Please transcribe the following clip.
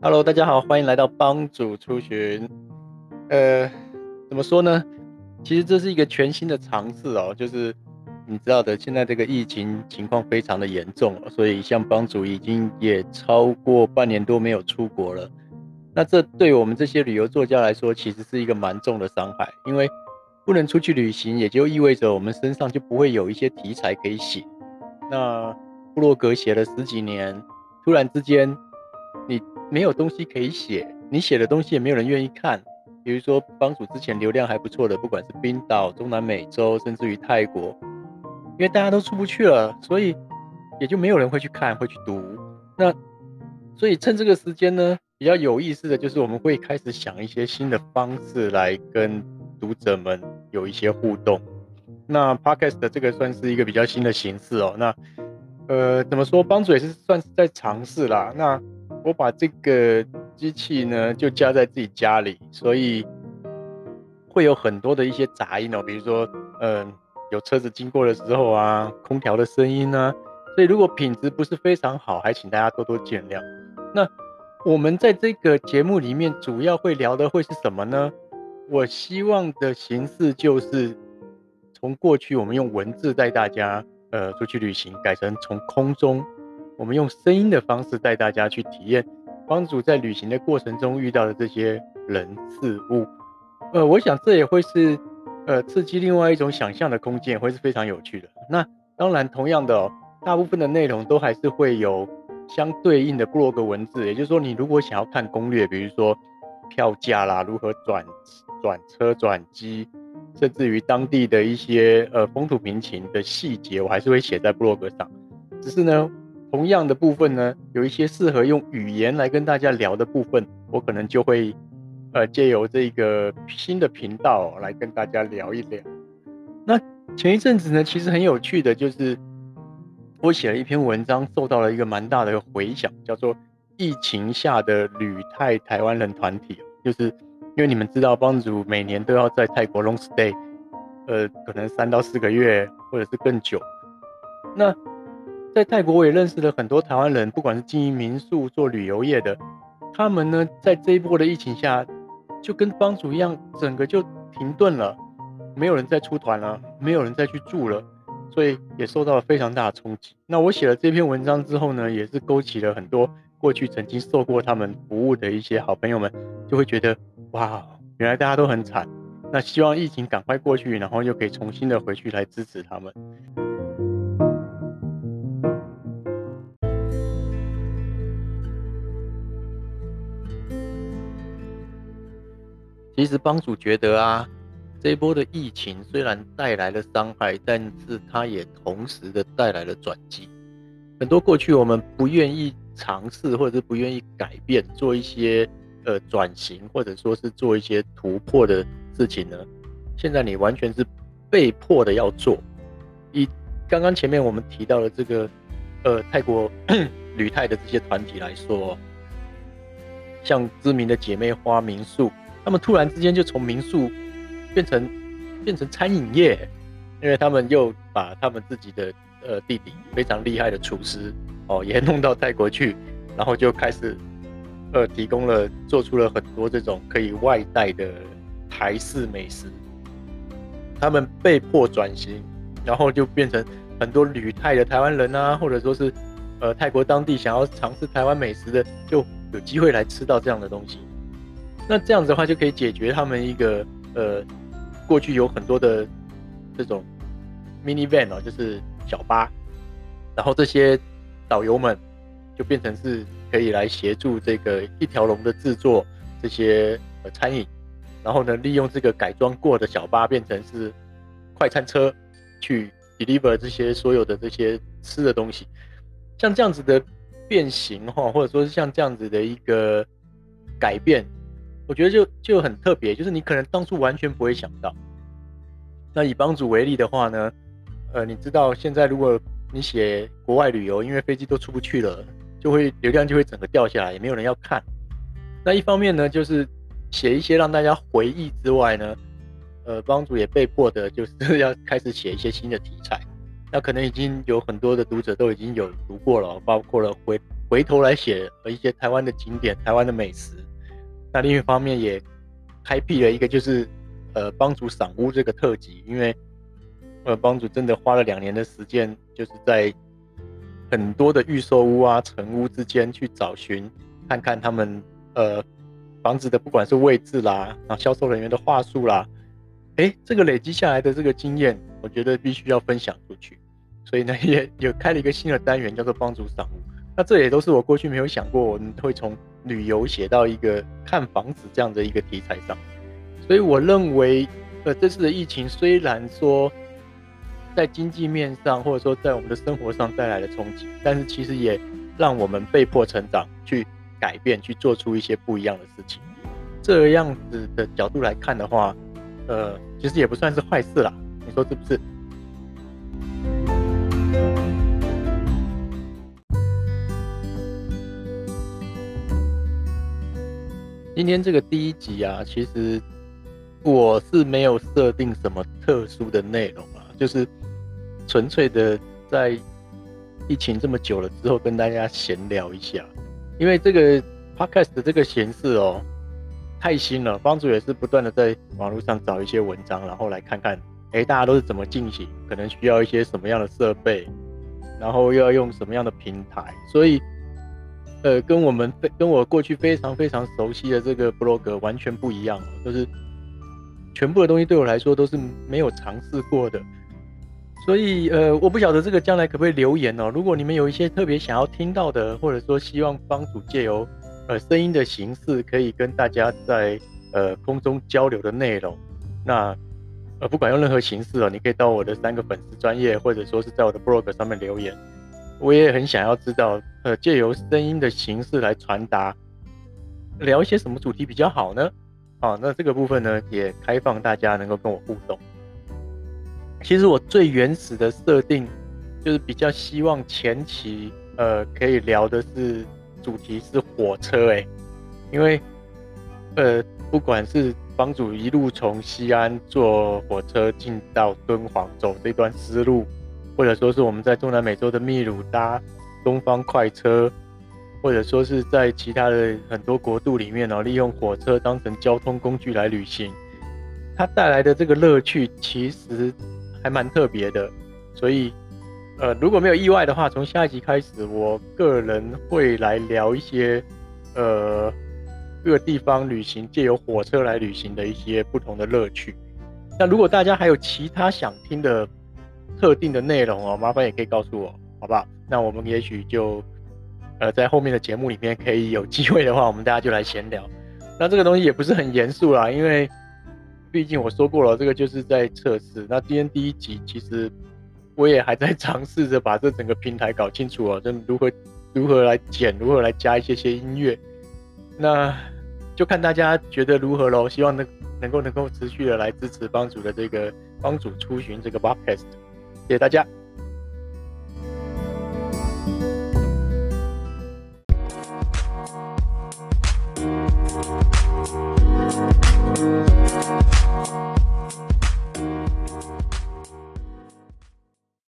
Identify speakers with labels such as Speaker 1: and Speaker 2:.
Speaker 1: Hello，大家好，欢迎来到帮主出巡。呃，怎么说呢？其实这是一个全新的尝试哦，就是你知道的，现在这个疫情情况非常的严重，所以像帮主已经也超过半年多没有出国了。那这对我们这些旅游作家来说，其实是一个蛮重的伤害，因为不能出去旅行，也就意味着我们身上就不会有一些题材可以写。那部落格写了十几年，突然之间。没有东西可以写，你写的东西也没有人愿意看。比如说，帮主之前流量还不错的，不管是冰岛、中南美洲，甚至于泰国，因为大家都出不去了，所以也就没有人会去看、会去读。那所以趁这个时间呢，比较有意思的就是我们会开始想一些新的方式来跟读者们有一些互动。那 Podcast 的这个算是一个比较新的形式哦。那呃，怎么说？帮主也是算是在尝试啦。那我把这个机器呢，就加在自己家里，所以会有很多的一些杂音哦，比如说，嗯，有车子经过的时候啊，空调的声音啊，所以如果品质不是非常好，还请大家多多见谅。那我们在这个节目里面主要会聊的会是什么呢？我希望的形式就是从过去我们用文字带大家呃出去旅行，改成从空中。我们用声音的方式带大家去体验帮主在旅行的过程中遇到的这些人事物，呃，我想这也会是呃刺激另外一种想象的空间，会是非常有趣的。那当然，同样的，大部分的内容都还是会有相对应的布洛格文字，也就是说，你如果想要看攻略，比如说票价啦，如何转转车转机，甚至于当地的一些呃风土民情的细节，我还是会写在布洛格上，只是呢。同样的部分呢，有一些适合用语言来跟大家聊的部分，我可能就会，呃，借由这个新的频道来跟大家聊一聊。那前一阵子呢，其实很有趣的，就是我写了一篇文章，受到了一个蛮大的回响，叫做“疫情下的旅泰台湾人团体”，就是因为你们知道，帮主每年都要在泰国 long stay，呃，可能三到四个月，或者是更久。那在泰国，我也认识了很多台湾人，不管是经营民宿、做旅游业的，他们呢，在这一波的疫情下，就跟帮主一样，整个就停顿了，没有人再出团了，没有人再去住了，所以也受到了非常大的冲击。那我写了这篇文章之后呢，也是勾起了很多过去曾经受过他们服务的一些好朋友们，就会觉得哇，原来大家都很惨。那希望疫情赶快过去，然后又可以重新的回去来支持他们。其实帮主觉得啊，这一波的疫情虽然带来了伤害，但是它也同时的带来了转机。很多过去我们不愿意尝试，或者是不愿意改变，做一些呃转型，或者说是做一些突破的事情呢，现在你完全是被迫的要做。以刚刚前面我们提到的这个呃泰国 旅泰的这些团体来说，像知名的姐妹花民宿。他们突然之间就从民宿变成变成餐饮业，因为他们又把他们自己的呃弟弟非常厉害的厨师哦也弄到泰国去，然后就开始呃提供了做出了很多这种可以外带的台式美食。他们被迫转型，然后就变成很多旅泰的台湾人啊，或者说是呃泰国当地想要尝试台湾美食的，就有机会来吃到这样的东西。那这样子的话，就可以解决他们一个呃，过去有很多的这种 mini van 哦，就是小巴，然后这些导游们就变成是可以来协助这个一条龙的制作这些呃餐饮，然后呢，利用这个改装过的小巴变成是快餐车去 deliver 这些所有的这些吃的东西，像这样子的变形哈，或者说是像这样子的一个改变。我觉得就就很特别，就是你可能当初完全不会想到。那以帮主为例的话呢，呃，你知道现在如果你写国外旅游，因为飞机都出不去了，就会流量就会整个掉下来，也没有人要看。那一方面呢，就是写一些让大家回忆之外呢，呃，帮主也被迫的就是要开始写一些新的题材。那可能已经有很多的读者都已经有读过了，包括了回回头来写和一些台湾的景点、台湾的美食。那另一方面也开辟了一个就是呃帮主赏屋这个特辑，因为呃帮主真的花了两年的时间，就是在很多的预售屋啊、成屋之间去找寻，看看他们呃房子的不管是位置啦，啊销售人员的话术啦，哎，这个累积下来的这个经验，我觉得必须要分享出去。所以呢，也有开了一个新的单元，叫做帮主赏屋。那这也都是我过去没有想过，我们会从旅游写到一个看房子这样的一个题材上。所以我认为，呃，这次的疫情虽然说在经济面上，或者说在我们的生活上带来了冲击，但是其实也让我们被迫成长，去改变，去做出一些不一样的事情。这样子的角度来看的话，呃，其实也不算是坏事啦。你说是不是？今天这个第一集啊，其实我是没有设定什么特殊的内容啊，就是纯粹的在疫情这么久了之后跟大家闲聊一下。因为这个 podcast 的这个形式哦，太新了，帮主也是不断的在网络上找一些文章，然后来看看，哎，大家都是怎么进行，可能需要一些什么样的设备，然后又要用什么样的平台，所以。呃，跟我们非跟我过去非常非常熟悉的这个 blog 完全不一样，就是全部的东西对我来说都是没有尝试过的，所以呃，我不晓得这个将来可不可以留言哦。如果你们有一些特别想要听到的，或者说希望帮主借由呃声音的形式可以跟大家在呃空中交流的内容，那呃不管用任何形式哦，你可以到我的三个粉丝专业，或者说是在我的 blog 上面留言。我也很想要知道，呃，借由声音的形式来传达，聊一些什么主题比较好呢？啊，那这个部分呢，也开放大家能够跟我互动。其实我最原始的设定，就是比较希望前期，呃，可以聊的是主题是火车，哎，因为，呃，不管是帮主一路从西安坐火车进到敦煌走这段丝路。或者说是我们在中南美洲的秘鲁搭东方快车，或者说是在其他的很多国度里面哦，利用火车当成交通工具来旅行，它带来的这个乐趣其实还蛮特别的。所以，呃，如果没有意外的话，从下一集开始，我个人会来聊一些，呃，各地方旅行借由火车来旅行的一些不同的乐趣。那如果大家还有其他想听的，特定的内容哦，麻烦也可以告诉我，好不好？那我们也许就，呃，在后面的节目里面可以有机会的话，我们大家就来闲聊。那这个东西也不是很严肃啦，因为毕竟我说过了，这个就是在测试。那今天第一集，其实我也还在尝试着把这整个平台搞清楚哦，就如何如何来剪，如何来加一些些音乐。那就看大家觉得如何喽。希望能能够能够持续的来支持帮主的这个帮主出巡这个 podcast。谢谢大家。